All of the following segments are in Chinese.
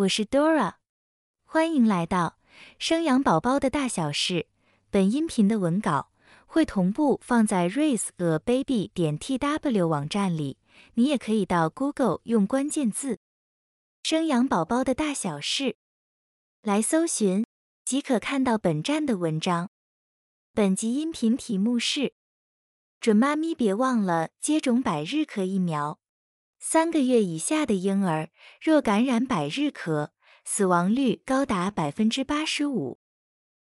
我是 Dora，欢迎来到生养宝宝的大小事。本音频的文稿会同步放在 raise a baby 点 tw 网站里，你也可以到 Google 用关键字“生养宝宝的大小事”来搜寻，即可看到本站的文章。本集音频题目是：准妈咪别忘了接种百日咳疫苗。三个月以下的婴儿若感染百日咳，死亡率高达百分之八十五。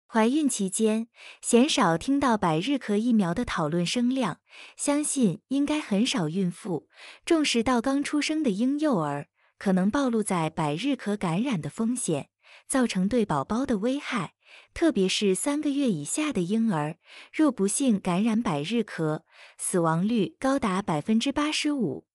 怀孕期间鲜少听到百日咳疫苗的讨论声量，相信应该很少孕妇重视到刚出生的婴幼儿可能暴露在百日咳感染的风险，造成对宝宝的危害。特别是三个月以下的婴儿，若不幸感染百日咳，死亡率高达百分之八十五。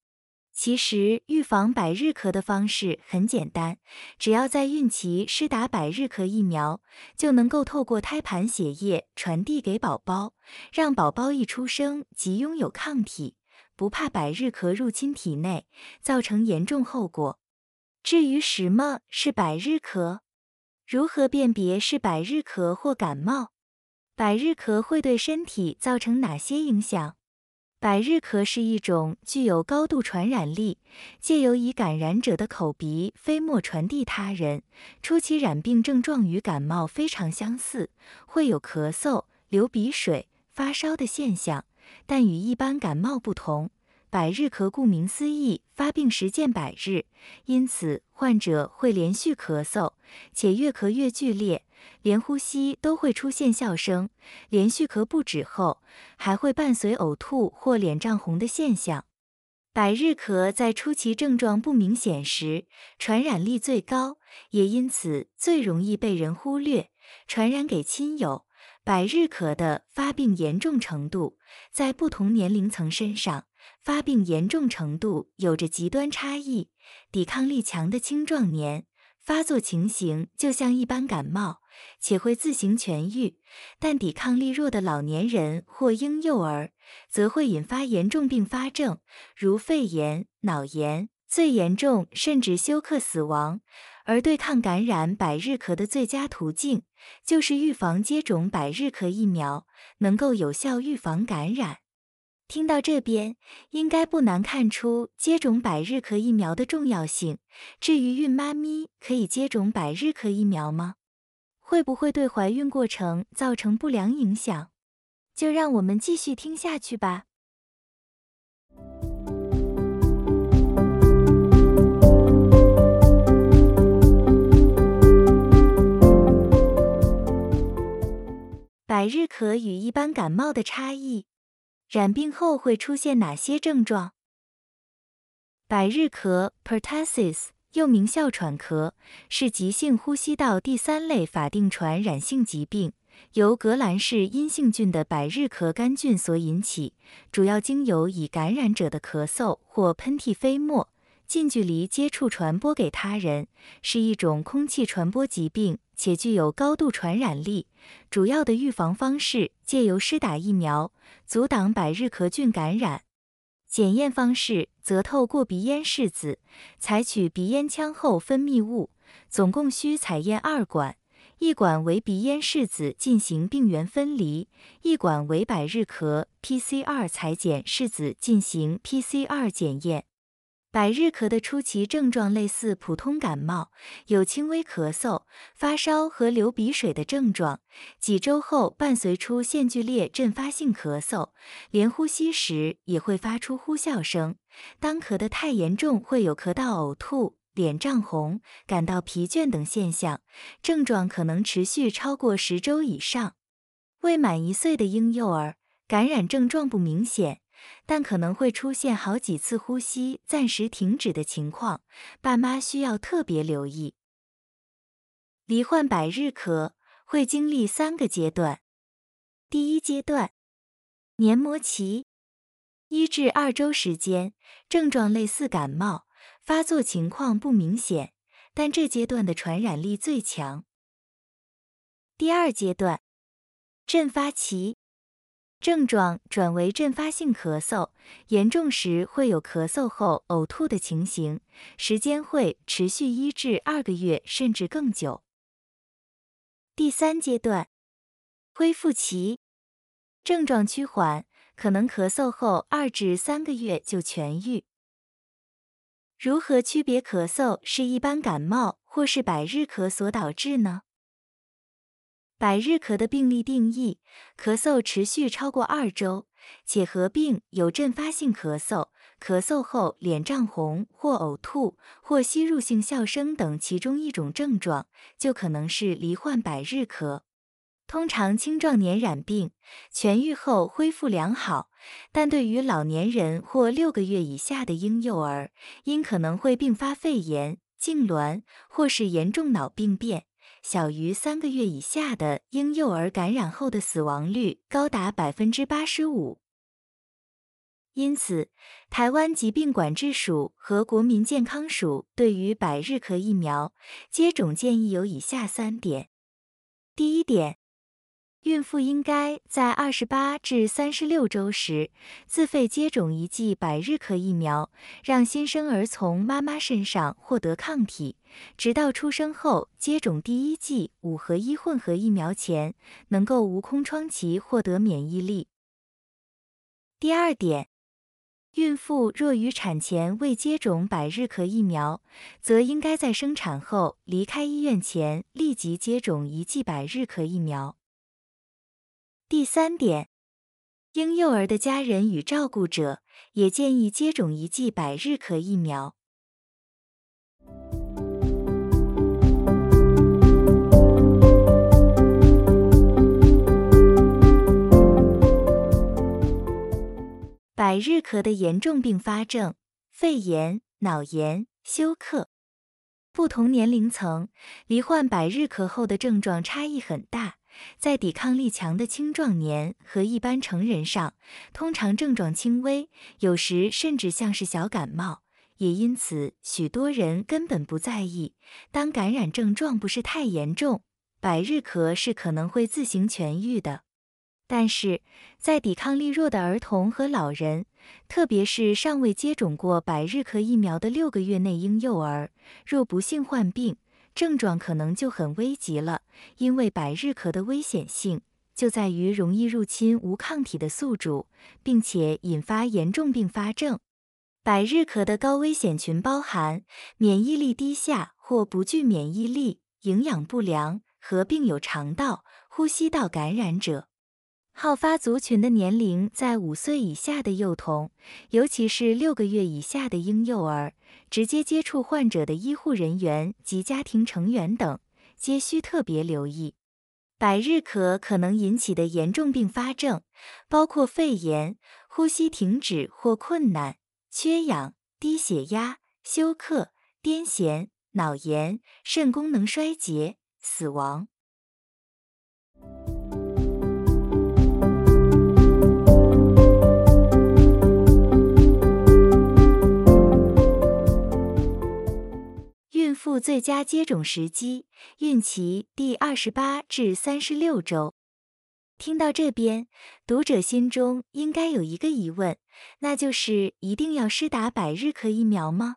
其实，预防百日咳的方式很简单，只要在孕期施打百日咳疫苗，就能够透过胎盘血液传递给宝宝，让宝宝一出生即拥有抗体，不怕百日咳入侵体内，造成严重后果。至于什么是百日咳，如何辨别是百日咳或感冒，百日咳会对身体造成哪些影响？百日咳是一种具有高度传染力，借由以感染者的口鼻飞沫传递他人。初期染病症状与感冒非常相似，会有咳嗽、流鼻水、发烧的现象，但与一般感冒不同。百日咳顾名思义，发病时见百日，因此患者会连续咳嗽，且越咳越剧烈，连呼吸都会出现笑声。连续咳不止后，还会伴随呕吐或脸涨红的现象。百日咳在初期症状不明显时，传染力最高，也因此最容易被人忽略，传染给亲友。百日咳的发病严重程度，在不同年龄层身上。发病严重程度有着极端差异，抵抗力强的青壮年发作情形就像一般感冒，且会自行痊愈；但抵抗力弱的老年人或婴幼儿则会引发严重并发症，如肺炎、脑炎，最严重甚至休克死亡。而对抗感染百日咳的最佳途径就是预防接种百日咳疫苗，能够有效预防感染。听到这边，应该不难看出接种百日咳疫苗的重要性。至于孕妈咪可以接种百日咳疫苗吗？会不会对怀孕过程造成不良影响？就让我们继续听下去吧。百日咳与一般感冒的差异。染病后会出现哪些症状？百日咳 （pertussis） 又名哮喘咳，是急性呼吸道第三类法定传染性疾病，由革兰氏阴性菌的百日咳杆菌所引起，主要经由已感染者的咳嗽或喷嚏飞沫近距离接触传播给他人，是一种空气传播疾病。且具有高度传染力。主要的预防方式借由施打疫苗，阻挡百日咳菌感染。检验方式则透过鼻咽拭子，采取鼻咽腔后分泌物，总共需采验二管，一管为鼻咽拭子进行病原分离，一管为百日咳 PCR 裁剪拭子进行 PCR 检验。百日咳的初期症状类似普通感冒，有轻微咳嗽、发烧和流鼻水的症状。几周后伴随出现剧烈阵发性咳嗽，连呼吸时也会发出呼啸声。当咳得太严重，会有咳到呕吐、脸涨红、感到疲倦等现象，症状可能持续超过十周以上。未满一岁的婴幼儿感染症状不明显。但可能会出现好几次呼吸暂时停止的情况，爸妈需要特别留意。罹患百日咳会经历三个阶段。第一阶段，黏膜期，一至二周时间，症状类似感冒，发作情况不明显，但这阶段的传染力最强。第二阶段，阵发期。症状转为阵发性咳嗽，严重时会有咳嗽后呕吐的情形，时间会持续一至二个月甚至更久。第三阶段，恢复期，症状趋缓，可能咳嗽后二至三个月就痊愈。如何区别咳嗽是一般感冒或是百日咳所导致呢？百日咳的病例定义：咳嗽持续超过二周，且合并有阵发性咳嗽、咳嗽后脸涨红或呕吐或吸入性笑声等其中一种症状，就可能是罹患百日咳。通常青壮年染病痊愈后恢复良好，但对于老年人或六个月以下的婴幼儿，因可能会并发肺炎、痉挛或是严重脑病变。小于三个月以下的婴幼儿感染后的死亡率高达百分之八十五，因此，台湾疾病管制署和国民健康署对于百日咳疫苗接种建议有以下三点：第一点。孕妇应该在二十八至三十六周时自费接种一剂百日咳疫苗，让新生儿从妈妈身上获得抗体，直到出生后接种第一剂五合一混合疫苗前，能够无空窗期获得免疫力。第二点，孕妇若于产前未接种百日咳疫苗，则应该在生产后离开医院前立即接种一剂百日咳疫苗。第三点，婴幼儿的家人与照顾者也建议接种一剂百日咳疫苗。百日咳的严重并发症：肺炎、脑炎、休克。不同年龄层罹患百日咳后的症状差异很大。在抵抗力强的青壮年和一般成人上，通常症状轻微，有时甚至像是小感冒，也因此许多人根本不在意。当感染症状不是太严重，百日咳是可能会自行痊愈的。但是在抵抗力弱的儿童和老人，特别是尚未接种过百日咳疫苗的六个月内婴幼儿，若不幸患病，症状可能就很危急了，因为百日咳的危险性就在于容易入侵无抗体的宿主，并且引发严重并发症。百日咳的高危险群包含免疫力低下或不具免疫力、营养不良、合并有肠道、呼吸道感染者。好发族群的年龄在五岁以下的幼童，尤其是六个月以下的婴幼儿，直接接触患者的医护人员及家庭成员等，皆需特别留意。百日咳可能引起的严重并发症，包括肺炎、呼吸停止或困难、缺氧、低血压、休克、癫痫、脑炎、肾功能衰竭、死亡。妇最佳接种时机：孕期第二十八至三十六周。听到这边，读者心中应该有一个疑问，那就是一定要施打百日咳疫苗吗？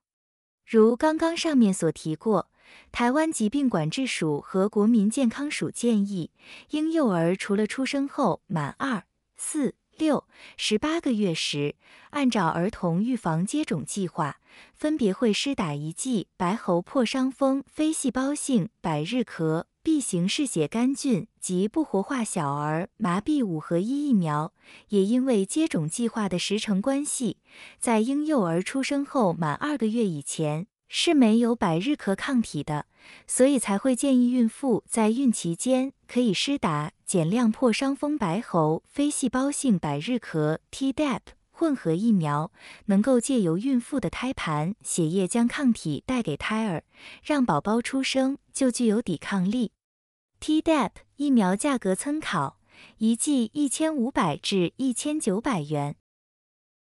如刚刚上面所提过，台湾疾病管制署和国民健康署建议，婴幼儿除了出生后满二、四。六十八个月时，按照儿童预防接种计划，分别会施打一剂白喉破伤风非细胞性百日咳 B 型嗜血杆菌及不活化小儿麻痹五合一疫苗。也因为接种计划的时程关系，在婴幼儿出生后满二个月以前。是没有百日咳抗体的，所以才会建议孕妇在孕期间可以施打减量破伤风白喉非细胞性百日咳 Tdap 混合疫苗，能够借由孕妇的胎盘血液将抗体带给胎儿，让宝宝出生就具有抵抗力。Tdap 疫苗价格参考，一剂一千五百至一千九百元。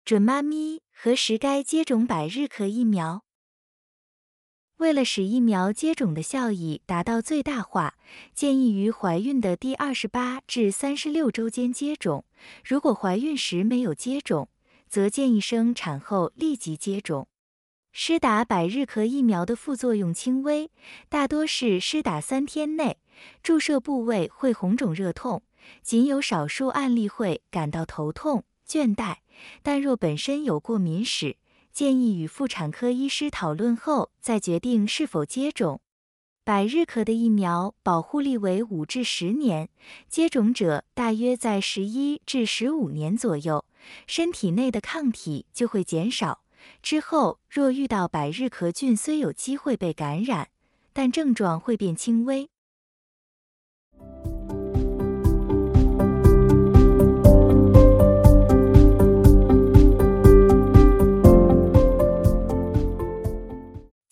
准妈咪何时该接种百日咳疫苗？为了使疫苗接种的效益达到最大化，建议于怀孕的第二十八至三十六周间接种。如果怀孕时没有接种，则建议生产后立即接种。施打百日咳疫苗的副作用轻微，大多是施打三天内注射部位会红肿热痛，仅有少数案例会感到头痛、倦怠。但若本身有过敏史，建议与妇产科医师讨论后再决定是否接种。百日咳的疫苗保护力为五至十年，接种者大约在十一至十五年左右，身体内的抗体就会减少。之后若遇到百日咳菌，虽有机会被感染，但症状会变轻微。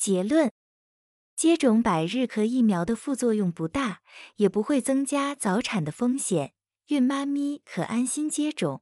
结论：接种百日咳疫苗的副作用不大，也不会增加早产的风险，孕妈咪可安心接种。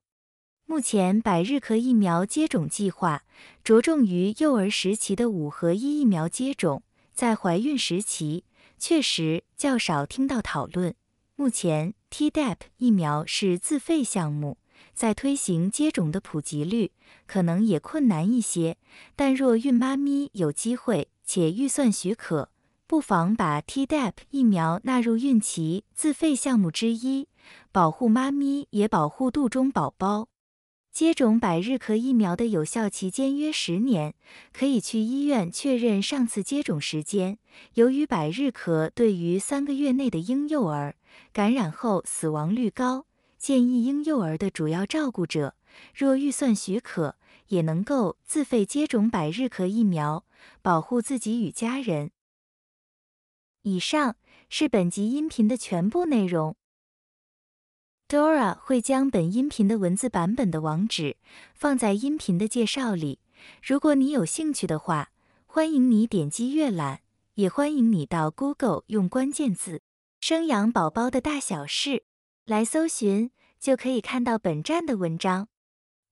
目前百日咳疫苗接种计划着重于幼儿时期的五合一疫苗接种，在怀孕时期确实较少听到讨论。目前 Tdap 疫苗是自费项目。在推行接种的普及率可能也困难一些，但若孕妈咪有机会且预算许可，不妨把 Tdap 疫苗纳入孕期自费项目之一，保护妈咪也保护肚中宝宝。接种百日咳疫苗的有效期间约十年，可以去医院确认上次接种时间。由于百日咳对于三个月内的婴幼儿感染后死亡率高。建议婴幼儿的主要照顾者，若预算许可，也能够自费接种百日咳疫苗，保护自己与家人。以上是本集音频的全部内容。Dora 会将本音频的文字版本的网址放在音频的介绍里，如果你有兴趣的话，欢迎你点击阅览，也欢迎你到 Google 用关键字“生养宝宝的大小事”来搜寻。就可以看到本站的文章。